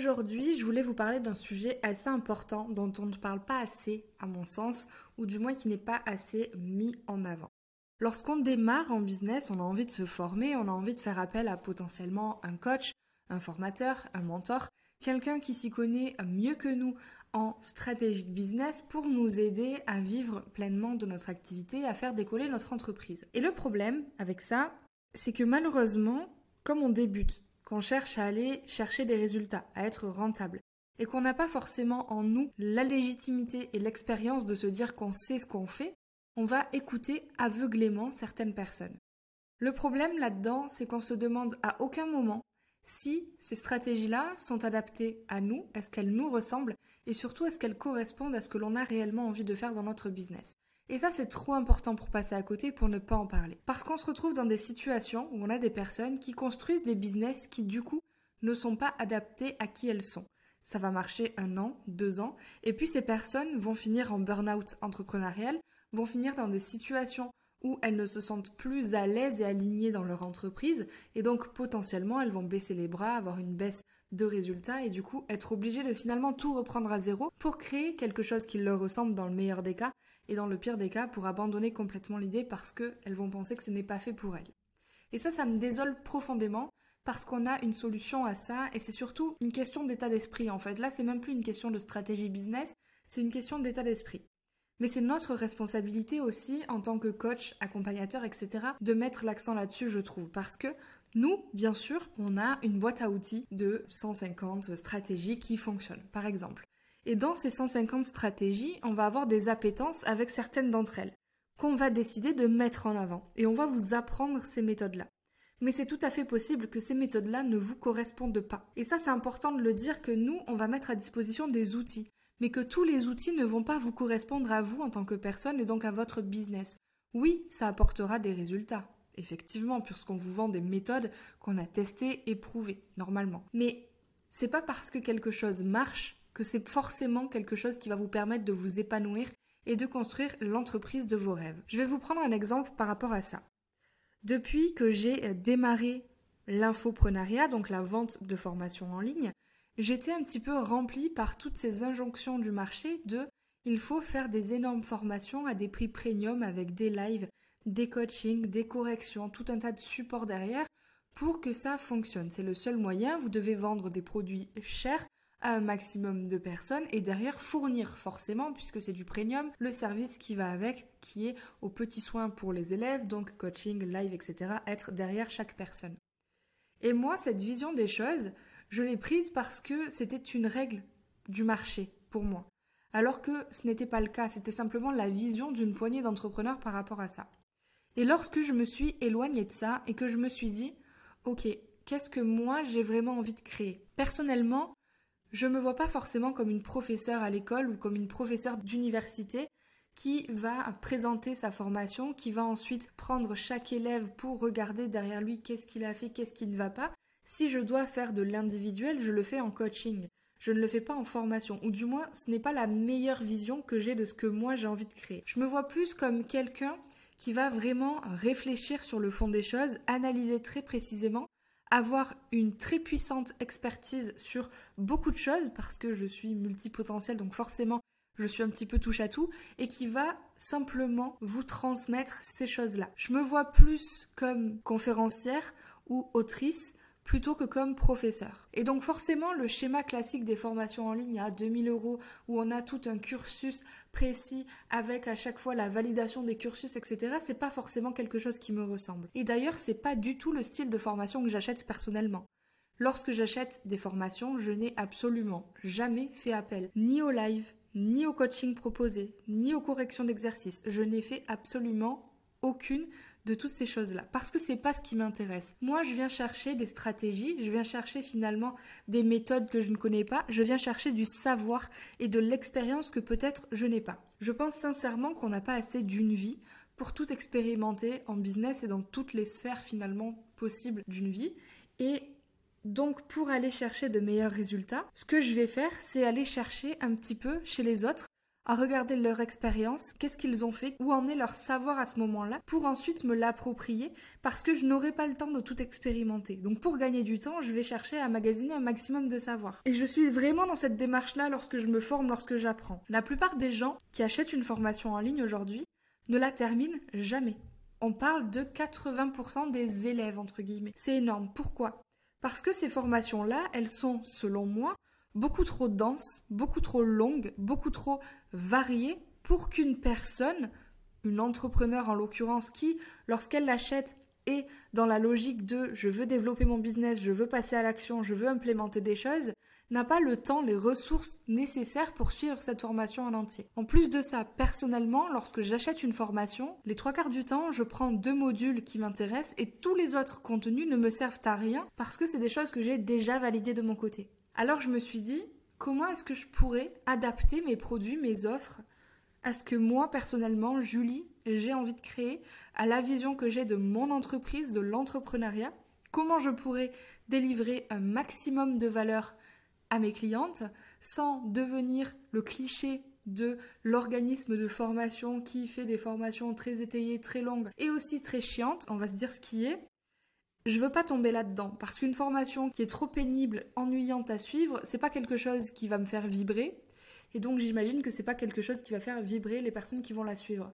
Aujourd'hui, je voulais vous parler d'un sujet assez important dont on ne parle pas assez, à mon sens, ou du moins qui n'est pas assez mis en avant. Lorsqu'on démarre en business, on a envie de se former, on a envie de faire appel à potentiellement un coach, un formateur, un mentor, quelqu'un qui s'y connaît mieux que nous en stratégique business pour nous aider à vivre pleinement de notre activité, à faire décoller notre entreprise. Et le problème avec ça, c'est que malheureusement, comme on débute, qu'on cherche à aller chercher des résultats, à être rentable, et qu'on n'a pas forcément en nous la légitimité et l'expérience de se dire qu'on sait ce qu'on fait, on va écouter aveuglément certaines personnes. Le problème là-dedans, c'est qu'on se demande à aucun moment si ces stratégies-là sont adaptées à nous, est-ce qu'elles nous ressemblent, et surtout est-ce qu'elles correspondent à ce que l'on a réellement envie de faire dans notre business. Et ça, c'est trop important pour passer à côté, pour ne pas en parler. Parce qu'on se retrouve dans des situations où on a des personnes qui construisent des business qui, du coup, ne sont pas adaptés à qui elles sont. Ça va marcher un an, deux ans, et puis ces personnes vont finir en burn-out entrepreneurial, vont finir dans des situations où elles ne se sentent plus à l'aise et alignées dans leur entreprise, et donc potentiellement elles vont baisser les bras, avoir une baisse de résultats, et du coup être obligées de finalement tout reprendre à zéro pour créer quelque chose qui leur ressemble dans le meilleur des cas, et dans le pire des cas pour abandonner complètement l'idée parce qu'elles vont penser que ce n'est pas fait pour elles. Et ça, ça me désole profondément parce qu'on a une solution à ça et c'est surtout une question d'état d'esprit en fait. Là, c'est même plus une question de stratégie business, c'est une question d'état d'esprit. Mais c'est notre responsabilité aussi en tant que coach, accompagnateur, etc. de mettre l'accent là-dessus, je trouve. Parce que nous, bien sûr, on a une boîte à outils de 150 stratégies qui fonctionnent, par exemple. Et dans ces 150 stratégies, on va avoir des appétences avec certaines d'entre elles, qu'on va décider de mettre en avant. Et on va vous apprendre ces méthodes-là. Mais c'est tout à fait possible que ces méthodes-là ne vous correspondent pas. Et ça, c'est important de le dire que nous, on va mettre à disposition des outils. Mais que tous les outils ne vont pas vous correspondre à vous en tant que personne et donc à votre business. Oui, ça apportera des résultats. Effectivement, puisqu'on vous vend des méthodes qu'on a testées et prouvées, normalement. Mais c'est pas parce que quelque chose marche que c'est forcément quelque chose qui va vous permettre de vous épanouir et de construire l'entreprise de vos rêves. Je vais vous prendre un exemple par rapport à ça. Depuis que j'ai euh, démarré l'infoprenariat, donc la vente de formation en ligne, j'étais un petit peu remplie par toutes ces injonctions du marché de il faut faire des énormes formations à des prix premium avec des lives, des coachings, des corrections, tout un tas de supports derrière pour que ça fonctionne. C'est le seul moyen, vous devez vendre des produits chers à un maximum de personnes et derrière fournir forcément, puisque c'est du premium, le service qui va avec, qui est aux petits soins pour les élèves, donc coaching, live, etc., être derrière chaque personne. Et moi, cette vision des choses, je l'ai prise parce que c'était une règle du marché pour moi. Alors que ce n'était pas le cas, c'était simplement la vision d'une poignée d'entrepreneurs par rapport à ça. Et lorsque je me suis éloignée de ça et que je me suis dit, ok, qu'est-ce que moi j'ai vraiment envie de créer? Personnellement, je me vois pas forcément comme une professeure à l'école ou comme une professeure d'université qui va présenter sa formation, qui va ensuite prendre chaque élève pour regarder derrière lui qu'est-ce qu'il a fait, qu'est-ce qui ne va pas. Si je dois faire de l'individuel, je le fais en coaching. Je ne le fais pas en formation, ou du moins ce n'est pas la meilleure vision que j'ai de ce que moi j'ai envie de créer. Je me vois plus comme quelqu'un qui va vraiment réfléchir sur le fond des choses, analyser très précisément avoir une très puissante expertise sur beaucoup de choses parce que je suis multipotentielle donc forcément je suis un petit peu touche à tout et qui va simplement vous transmettre ces choses-là. Je me vois plus comme conférencière ou autrice plutôt que comme professeur. Et donc forcément, le schéma classique des formations en ligne à 2000 euros, où on a tout un cursus précis avec à chaque fois la validation des cursus, etc., c'est pas forcément quelque chose qui me ressemble. Et d'ailleurs, c'est pas du tout le style de formation que j'achète personnellement. Lorsque j'achète des formations, je n'ai absolument jamais fait appel ni au live, ni au coaching proposé, ni aux corrections d'exercices. Je n'ai fait absolument aucune de toutes ces choses-là. Parce que c'est pas ce qui m'intéresse. Moi, je viens chercher des stratégies, je viens chercher finalement des méthodes que je ne connais pas, je viens chercher du savoir et de l'expérience que peut-être je n'ai pas. Je pense sincèrement qu'on n'a pas assez d'une vie pour tout expérimenter en business et dans toutes les sphères finalement possibles d'une vie. Et donc pour aller chercher de meilleurs résultats, ce que je vais faire, c'est aller chercher un petit peu chez les autres à regarder leur expérience, qu'est-ce qu'ils ont fait, où en est leur savoir à ce moment-là, pour ensuite me l'approprier, parce que je n'aurai pas le temps de tout expérimenter. Donc pour gagner du temps, je vais chercher à magasiner un maximum de savoir. Et je suis vraiment dans cette démarche-là lorsque je me forme, lorsque j'apprends. La plupart des gens qui achètent une formation en ligne aujourd'hui ne la terminent jamais. On parle de 80% des élèves, entre guillemets. C'est énorme. Pourquoi? Parce que ces formations-là, elles sont, selon moi, beaucoup trop denses, beaucoup trop longues, beaucoup trop variées pour qu'une personne, une entrepreneur en l'occurrence, qui, lorsqu'elle l'achète, est dans la logique de je veux développer mon business, je veux passer à l'action, je veux implémenter des choses, n'a pas le temps, les ressources nécessaires pour suivre cette formation en entier. En plus de ça, personnellement, lorsque j'achète une formation, les trois quarts du temps, je prends deux modules qui m'intéressent et tous les autres contenus ne me servent à rien parce que c'est des choses que j'ai déjà validées de mon côté. Alors je me suis dit, comment est-ce que je pourrais adapter mes produits, mes offres à ce que moi personnellement, Julie, j'ai envie de créer, à la vision que j'ai de mon entreprise, de l'entrepreneuriat, comment je pourrais délivrer un maximum de valeur à mes clientes sans devenir le cliché de l'organisme de formation qui fait des formations très étayées, très longues et aussi très chiantes, on va se dire ce qui est, je veux pas tomber là-dedans parce qu'une formation qui est trop pénible, ennuyante à suivre, c'est pas quelque chose qui va me faire vibrer et donc j'imagine que c'est pas quelque chose qui va faire vibrer les personnes qui vont la suivre.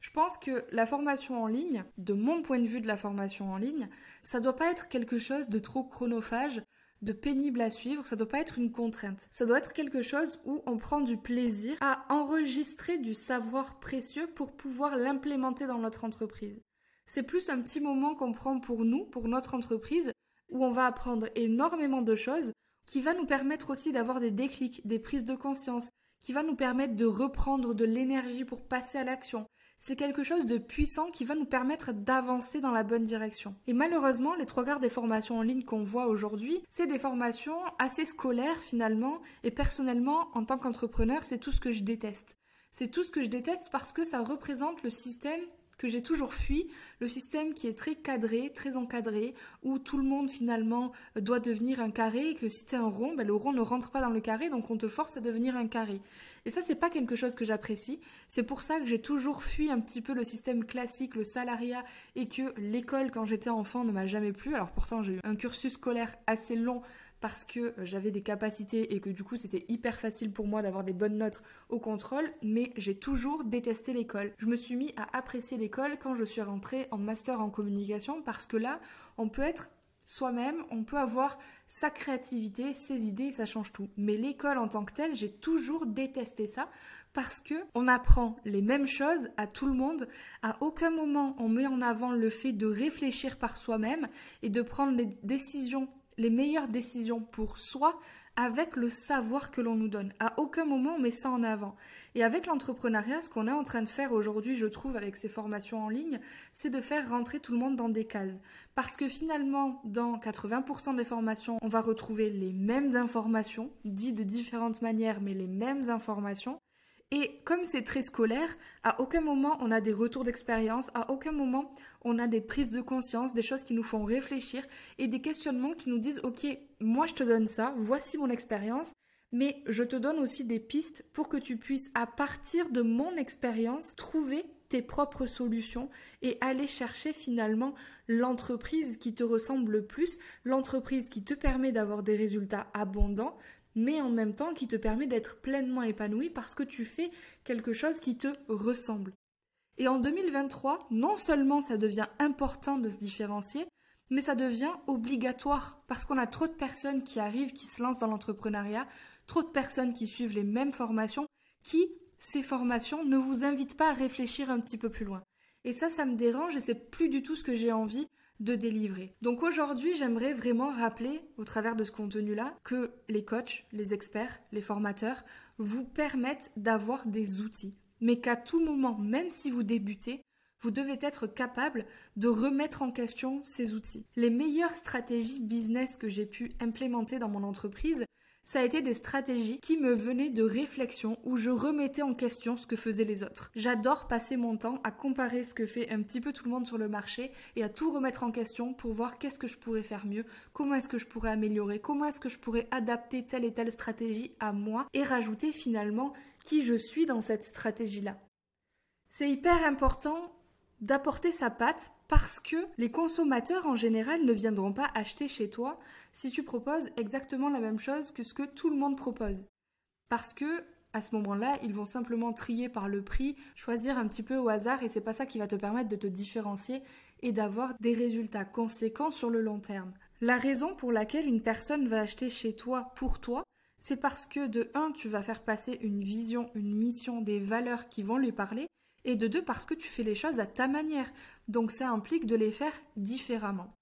Je pense que la formation en ligne, de mon point de vue de la formation en ligne, ça doit pas être quelque chose de trop chronophage, de pénible à suivre, ça doit pas être une contrainte. Ça doit être quelque chose où on prend du plaisir à enregistrer du savoir précieux pour pouvoir l'implémenter dans notre entreprise. C'est plus un petit moment qu'on prend pour nous, pour notre entreprise, où on va apprendre énormément de choses, qui va nous permettre aussi d'avoir des déclics, des prises de conscience, qui va nous permettre de reprendre de l'énergie pour passer à l'action. C'est quelque chose de puissant qui va nous permettre d'avancer dans la bonne direction. Et malheureusement, les trois quarts des formations en ligne qu'on voit aujourd'hui, c'est des formations assez scolaires finalement, et personnellement, en tant qu'entrepreneur, c'est tout ce que je déteste. C'est tout ce que je déteste parce que ça représente le système que j'ai toujours fui, le système qui est très cadré, très encadré, où tout le monde finalement doit devenir un carré, et que si tu es un rond, ben, le rond ne rentre pas dans le carré, donc on te force à devenir un carré. Et ça, c'est pas quelque chose que j'apprécie. C'est pour ça que j'ai toujours fui un petit peu le système classique, le salariat, et que l'école, quand j'étais enfant, ne m'a jamais plu. Alors pourtant, j'ai eu un cursus scolaire assez long parce que j'avais des capacités et que du coup c'était hyper facile pour moi d'avoir des bonnes notes au contrôle, mais j'ai toujours détesté l'école. Je me suis mis à apprécier l'école quand je suis rentrée en master en communication parce que là, on peut être soi-même, on peut avoir sa créativité, ses idées, ça change tout. Mais l'école en tant que telle, j'ai toujours détesté ça parce que on apprend les mêmes choses à tout le monde. À aucun moment on met en avant le fait de réfléchir par soi-même et de prendre les décisions les meilleures décisions pour soi avec le savoir que l'on nous donne. À aucun moment on met ça en avant. Et avec l'entrepreneuriat, ce qu'on est en train de faire aujourd'hui, je trouve, avec ces formations en ligne, c'est de faire rentrer tout le monde dans des cases. Parce que finalement, dans 80% des formations, on va retrouver les mêmes informations, dites de différentes manières, mais les mêmes informations. Et comme c'est très scolaire, à aucun moment on a des retours d'expérience, à aucun moment on a des prises de conscience, des choses qui nous font réfléchir et des questionnements qui nous disent ok, moi je te donne ça, voici mon expérience, mais je te donne aussi des pistes pour que tu puisses, à partir de mon expérience, trouver tes propres solutions et aller chercher finalement l'entreprise qui te ressemble le plus, l'entreprise qui te permet d'avoir des résultats abondants, mais en même temps qui te permet d'être pleinement épanoui parce que tu fais quelque chose qui te ressemble. Et en 2023, non seulement ça devient important de se différencier, mais ça devient obligatoire parce qu'on a trop de personnes qui arrivent, qui se lancent dans l'entrepreneuriat, trop de personnes qui suivent les mêmes formations, qui, ces formations, ne vous invitent pas à réfléchir un petit peu plus loin. Et ça, ça me dérange et c'est plus du tout ce que j'ai envie de délivrer. Donc aujourd'hui, j'aimerais vraiment rappeler, au travers de ce contenu-là, que les coachs, les experts, les formateurs vous permettent d'avoir des outils. Mais qu'à tout moment, même si vous débutez, vous devez être capable de remettre en question ces outils. Les meilleures stratégies business que j'ai pu implémenter dans mon entreprise, ça a été des stratégies qui me venaient de réflexions où je remettais en question ce que faisaient les autres. J'adore passer mon temps à comparer ce que fait un petit peu tout le monde sur le marché et à tout remettre en question pour voir qu'est-ce que je pourrais faire mieux, comment est-ce que je pourrais améliorer, comment est-ce que je pourrais adapter telle et telle stratégie à moi et rajouter finalement qui je suis dans cette stratégie-là. C'est hyper important d'apporter sa patte parce que les consommateurs en général ne viendront pas acheter chez toi si tu proposes exactement la même chose que ce que tout le monde propose. Parce que à ce moment-là, ils vont simplement trier par le prix, choisir un petit peu au hasard et c'est pas ça qui va te permettre de te différencier et d'avoir des résultats conséquents sur le long terme. La raison pour laquelle une personne va acheter chez toi pour toi, c'est parce que de un, tu vas faire passer une vision, une mission, des valeurs qui vont lui parler et de deux parce que tu fais les choses à ta manière. Donc ça implique de les faire différemment.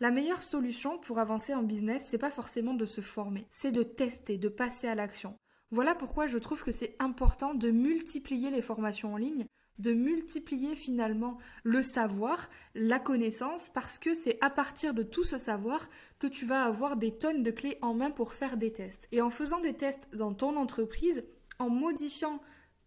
La meilleure solution pour avancer en business, c'est pas forcément de se former, c'est de tester, de passer à l'action. Voilà pourquoi je trouve que c'est important de multiplier les formations en ligne, de multiplier finalement le savoir, la connaissance, parce que c'est à partir de tout ce savoir que tu vas avoir des tonnes de clés en main pour faire des tests. Et en faisant des tests dans ton entreprise, en modifiant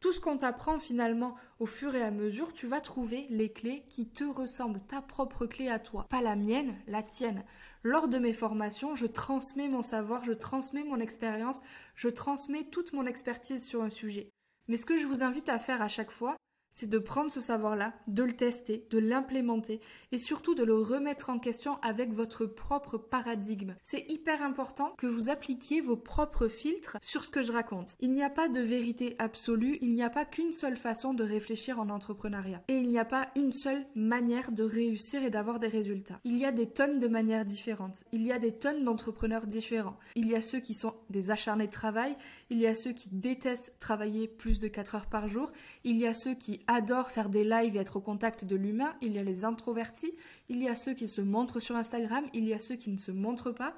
tout ce qu'on t'apprend finalement au fur et à mesure, tu vas trouver les clés qui te ressemblent, ta propre clé à toi, pas la mienne, la tienne. Lors de mes formations, je transmets mon savoir, je transmets mon expérience, je transmets toute mon expertise sur un sujet. Mais ce que je vous invite à faire à chaque fois, c'est de prendre ce savoir-là, de le tester, de l'implémenter et surtout de le remettre en question avec votre propre paradigme. C'est hyper important que vous appliquiez vos propres filtres sur ce que je raconte. Il n'y a pas de vérité absolue, il n'y a pas qu'une seule façon de réfléchir en entrepreneuriat et il n'y a pas une seule manière de réussir et d'avoir des résultats. Il y a des tonnes de manières différentes, il y a des tonnes d'entrepreneurs différents. Il y a ceux qui sont des acharnés de travail, il y a ceux qui détestent travailler plus de 4 heures par jour, il y a ceux qui adorent faire des lives et être au contact de l'humain, il y a les introvertis, il y a ceux qui se montrent sur Instagram, il y a ceux qui ne se montrent pas.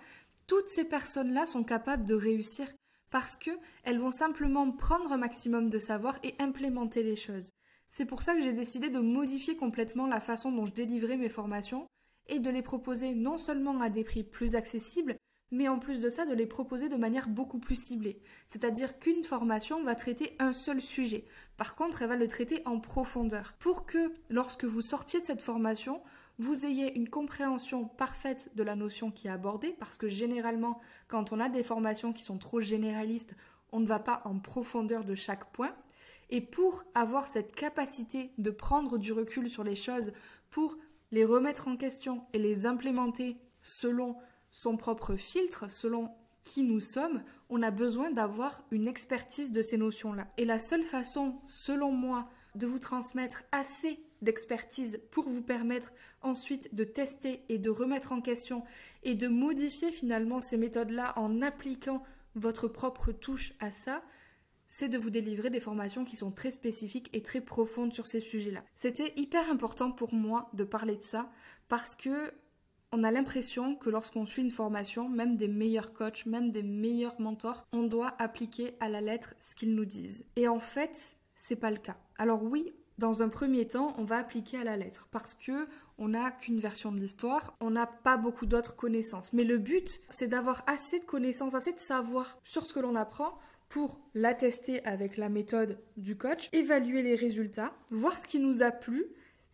Toutes ces personnes-là sont capables de réussir parce que elles vont simplement prendre un maximum de savoir et implémenter les choses. C'est pour ça que j'ai décidé de modifier complètement la façon dont je délivrais mes formations et de les proposer non seulement à des prix plus accessibles, mais en plus de ça, de les proposer de manière beaucoup plus ciblée. C'est-à-dire qu'une formation va traiter un seul sujet. Par contre, elle va le traiter en profondeur. Pour que, lorsque vous sortiez de cette formation, vous ayez une compréhension parfaite de la notion qui est abordée, parce que généralement, quand on a des formations qui sont trop généralistes, on ne va pas en profondeur de chaque point. Et pour avoir cette capacité de prendre du recul sur les choses, pour les remettre en question et les implémenter selon son propre filtre selon qui nous sommes, on a besoin d'avoir une expertise de ces notions-là. Et la seule façon, selon moi, de vous transmettre assez d'expertise pour vous permettre ensuite de tester et de remettre en question et de modifier finalement ces méthodes-là en appliquant votre propre touche à ça, c'est de vous délivrer des formations qui sont très spécifiques et très profondes sur ces sujets-là. C'était hyper important pour moi de parler de ça parce que on a l'impression que lorsqu'on suit une formation, même des meilleurs coachs, même des meilleurs mentors, on doit appliquer à la lettre ce qu'ils nous disent. Et en fait, c'est pas le cas. Alors oui, dans un premier temps, on va appliquer à la lettre parce que on n'a qu'une version de l'histoire, on n'a pas beaucoup d'autres connaissances. Mais le but, c'est d'avoir assez de connaissances, assez de savoir sur ce que l'on apprend pour l'attester avec la méthode du coach, évaluer les résultats, voir ce qui nous a plu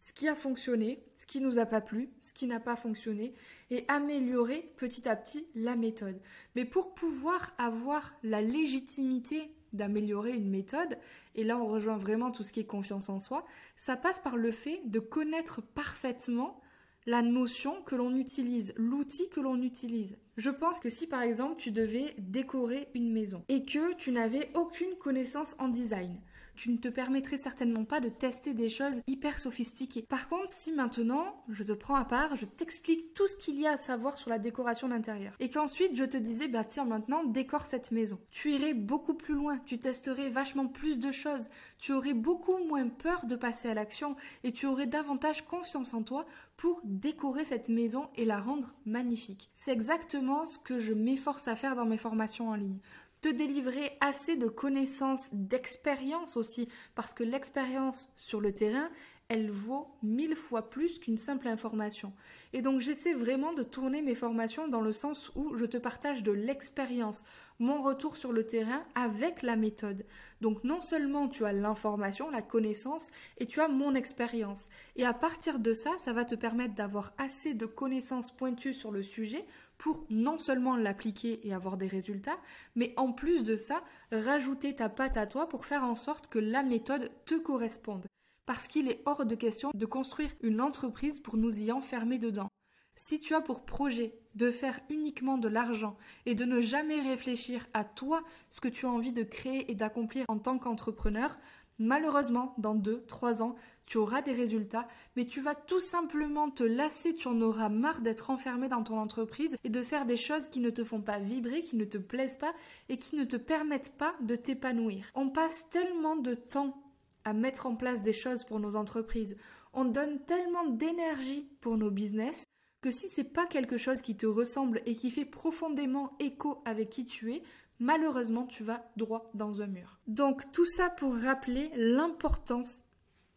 ce qui a fonctionné, ce qui nous a pas plu, ce qui n'a pas fonctionné, et améliorer petit à petit la méthode. Mais pour pouvoir avoir la légitimité d'améliorer une méthode, et là on rejoint vraiment tout ce qui est confiance en soi, ça passe par le fait de connaître parfaitement la notion que l'on utilise, l'outil que l'on utilise. Je pense que si par exemple tu devais décorer une maison et que tu n'avais aucune connaissance en design, tu ne te permettrais certainement pas de tester des choses hyper sophistiquées. Par contre, si maintenant je te prends à part, je t'explique tout ce qu'il y a à savoir sur la décoration d'intérieur et qu'ensuite je te disais bah tiens maintenant décore cette maison. Tu irais beaucoup plus loin, tu testerais vachement plus de choses, tu aurais beaucoup moins peur de passer à l'action et tu aurais davantage confiance en toi pour décorer cette maison et la rendre magnifique. C'est exactement ce que je m'efforce à faire dans mes formations en ligne te délivrer assez de connaissances, d'expérience aussi, parce que l'expérience sur le terrain, elle vaut mille fois plus qu'une simple information. Et donc j'essaie vraiment de tourner mes formations dans le sens où je te partage de l'expérience, mon retour sur le terrain avec la méthode. Donc non seulement tu as l'information, la connaissance, et tu as mon expérience. Et à partir de ça, ça va te permettre d'avoir assez de connaissances pointues sur le sujet pour non seulement l'appliquer et avoir des résultats, mais en plus de ça, rajouter ta patte à toi pour faire en sorte que la méthode te corresponde. Parce qu'il est hors de question de construire une entreprise pour nous y enfermer dedans. Si tu as pour projet de faire uniquement de l'argent et de ne jamais réfléchir à toi, ce que tu as envie de créer et d'accomplir en tant qu'entrepreneur, malheureusement, dans 2-3 ans, tu auras des résultats, mais tu vas tout simplement te lasser, tu en auras marre d'être enfermé dans ton entreprise et de faire des choses qui ne te font pas vibrer, qui ne te plaisent pas et qui ne te permettent pas de t'épanouir. On passe tellement de temps à mettre en place des choses pour nos entreprises, on donne tellement d'énergie pour nos business que si c'est pas quelque chose qui te ressemble et qui fait profondément écho avec qui tu es, malheureusement tu vas droit dans un mur. Donc tout ça pour rappeler l'importance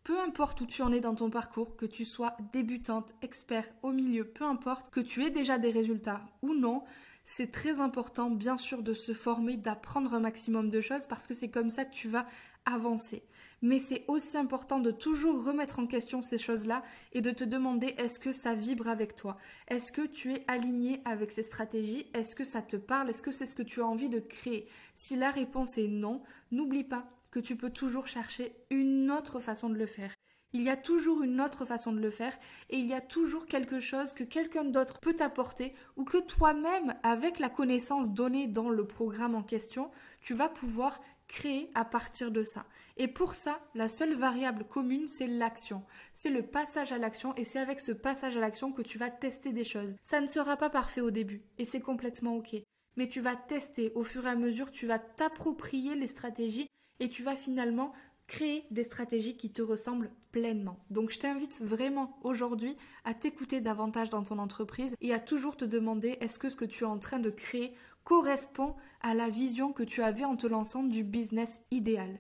peu importe où tu en es dans ton parcours, que tu sois débutante, expert, au milieu, peu importe, que tu aies déjà des résultats ou non, c'est très important bien sûr de se former, d'apprendre un maximum de choses parce que c'est comme ça que tu vas avancer. Mais c'est aussi important de toujours remettre en question ces choses-là et de te demander est-ce que ça vibre avec toi? Est-ce que tu es aligné avec ces stratégies? Est-ce que ça te parle? Est-ce que c'est ce que tu as envie de créer? Si la réponse est non, n'oublie pas que tu peux toujours chercher une autre façon de le faire. Il y a toujours une autre façon de le faire et il y a toujours quelque chose que quelqu'un d'autre peut t'apporter ou que toi-même, avec la connaissance donnée dans le programme en question, tu vas pouvoir créer à partir de ça. Et pour ça, la seule variable commune, c'est l'action. C'est le passage à l'action et c'est avec ce passage à l'action que tu vas tester des choses. Ça ne sera pas parfait au début et c'est complètement ok. Mais tu vas tester au fur et à mesure, tu vas t'approprier les stratégies et tu vas finalement créer des stratégies qui te ressemblent pleinement. Donc je t'invite vraiment aujourd'hui à t'écouter davantage dans ton entreprise et à toujours te demander est-ce que ce que tu es en train de créer correspond à la vision que tu avais en te lançant du business idéal?